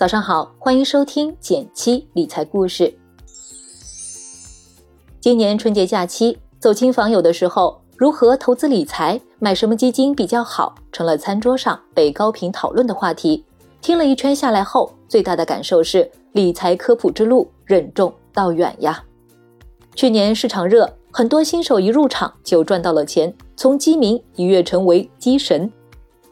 早上好，欢迎收听减七理财故事。今年春节假期走亲访友的时候，如何投资理财、买什么基金比较好，成了餐桌上被高频讨论的话题。听了一圈下来后，最大的感受是理财科普之路任重道远呀。去年市场热，很多新手一入场就赚到了钱，从基民一跃成为基神，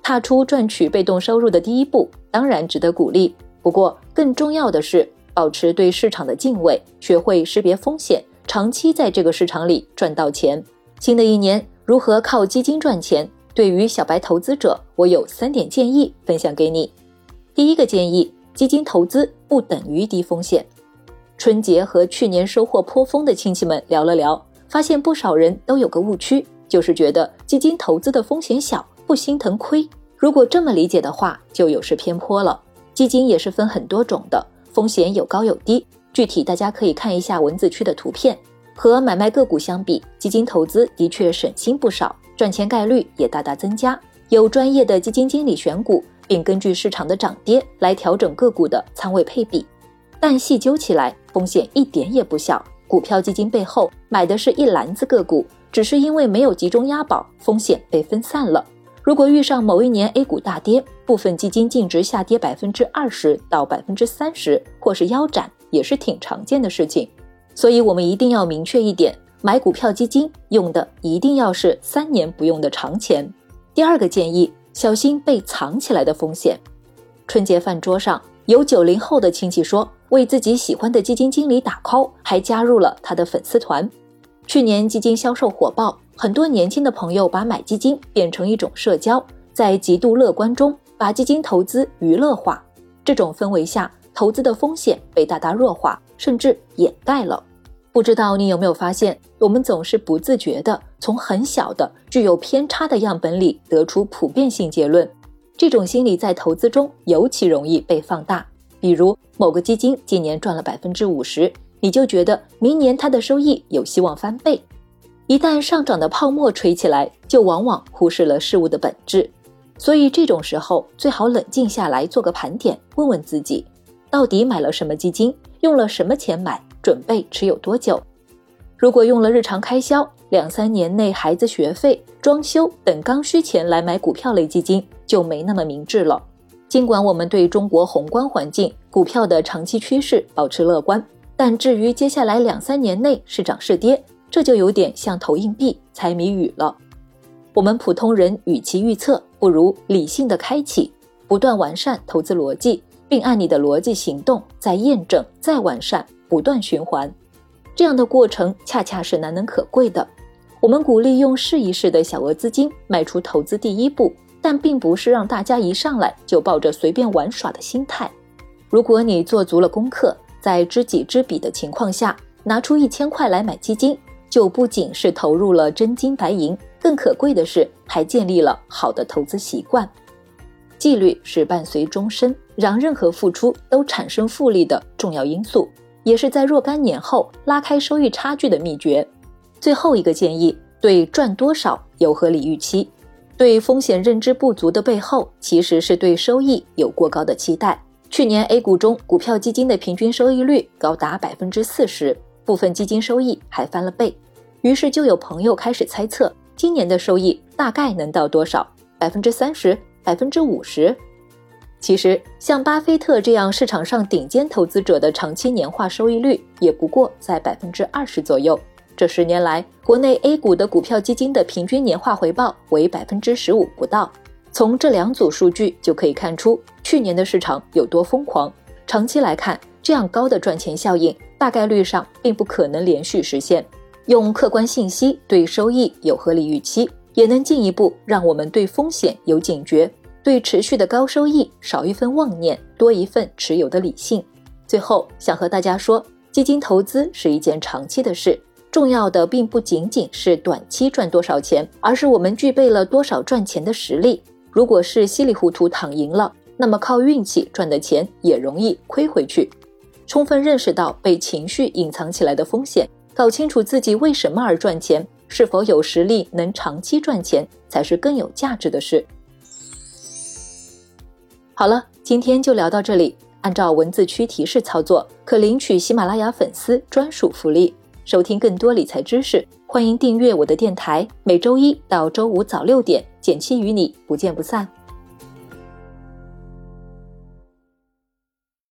踏出赚取被动收入的第一步，当然值得鼓励。不过，更重要的是保持对市场的敬畏，学会识别风险，长期在这个市场里赚到钱。新的一年如何靠基金赚钱？对于小白投资者，我有三点建议分享给你。第一个建议，基金投资不等于低风险。春节和去年收获颇丰的亲戚们聊了聊，发现不少人都有个误区，就是觉得基金投资的风险小，不心疼亏。如果这么理解的话，就有失偏颇了。基金也是分很多种的，风险有高有低，具体大家可以看一下文字区的图片。和买卖个股相比，基金投资的确省心不少，赚钱概率也大大增加。有专业的基金经理选股，并根据市场的涨跌来调整个股的仓位配比。但细究起来，风险一点也不小。股票基金背后买的是一篮子个股，只是因为没有集中押宝，风险被分散了。如果遇上某一年 A 股大跌，部分基金净值下跌百分之二十到百分之三十，或是腰斩，也是挺常见的事情。所以，我们一定要明确一点，买股票基金用的一定要是三年不用的长钱。第二个建议，小心被藏起来的风险。春节饭桌上，有九零后的亲戚说，为自己喜欢的基金经理打 call，还加入了他的粉丝团。去年基金销售火爆。很多年轻的朋友把买基金变成一种社交，在极度乐观中把基金投资娱乐化。这种氛围下，投资的风险被大大弱化，甚至掩盖了。不知道你有没有发现，我们总是不自觉地从很小的具有偏差的样本里得出普遍性结论。这种心理在投资中尤其容易被放大。比如某个基金今年赚了百分之五十，你就觉得明年它的收益有希望翻倍。一旦上涨的泡沫吹起来，就往往忽视了事物的本质，所以这种时候最好冷静下来，做个盘点，问问自己，到底买了什么基金，用了什么钱买，准备持有多久？如果用了日常开销、两三年内孩子学费、装修等刚需钱来买股票类基金，就没那么明智了。尽管我们对中国宏观环境、股票的长期趋势保持乐观，但至于接下来两三年内是涨是跌，这就有点像投硬币、猜谜语了。我们普通人与其预测，不如理性的开启，不断完善投资逻辑，并按你的逻辑行动，再验证、再完善，不断循环。这样的过程恰恰是难能可贵的。我们鼓励用试一试的小额资金迈出投资第一步，但并不是让大家一上来就抱着随便玩耍的心态。如果你做足了功课，在知己知彼的情况下，拿出一千块来买基金。就不仅是投入了真金白银，更可贵的是还建立了好的投资习惯。纪律是伴随终身，让任何付出都产生复利的重要因素，也是在若干年后拉开收益差距的秘诀。最后一个建议，对赚多少有合理预期。对风险认知不足的背后，其实是对收益有过高的期待。去年 A 股中股票基金的平均收益率高达百分之四十。部分基金收益还翻了倍，于是就有朋友开始猜测今年的收益大概能到多少？百分之三十？百分之五十？其实像巴菲特这样市场上顶尖投资者的长期年化收益率也不过在百分之二十左右。这十年来，国内 A 股的股票基金的平均年化回报为百分之十五不到。从这两组数据就可以看出去年的市场有多疯狂。长期来看，这样高的赚钱效应。大概率上并不可能连续实现。用客观信息对收益有合理预期，也能进一步让我们对风险有警觉，对持续的高收益少一份妄念，多一份持有的理性。最后想和大家说，基金投资是一件长期的事，重要的并不仅仅是短期赚多少钱，而是我们具备了多少赚钱的实力。如果是稀里糊涂躺赢了，那么靠运气赚的钱也容易亏回去。充分认识到被情绪隐藏起来的风险，搞清楚自己为什么而赚钱，是否有实力能长期赚钱，才是更有价值的事。好了，今天就聊到这里，按照文字区提示操作，可领取喜马拉雅粉丝专属福利。收听更多理财知识，欢迎订阅我的电台。每周一到周五早六点，减七与你不见不散。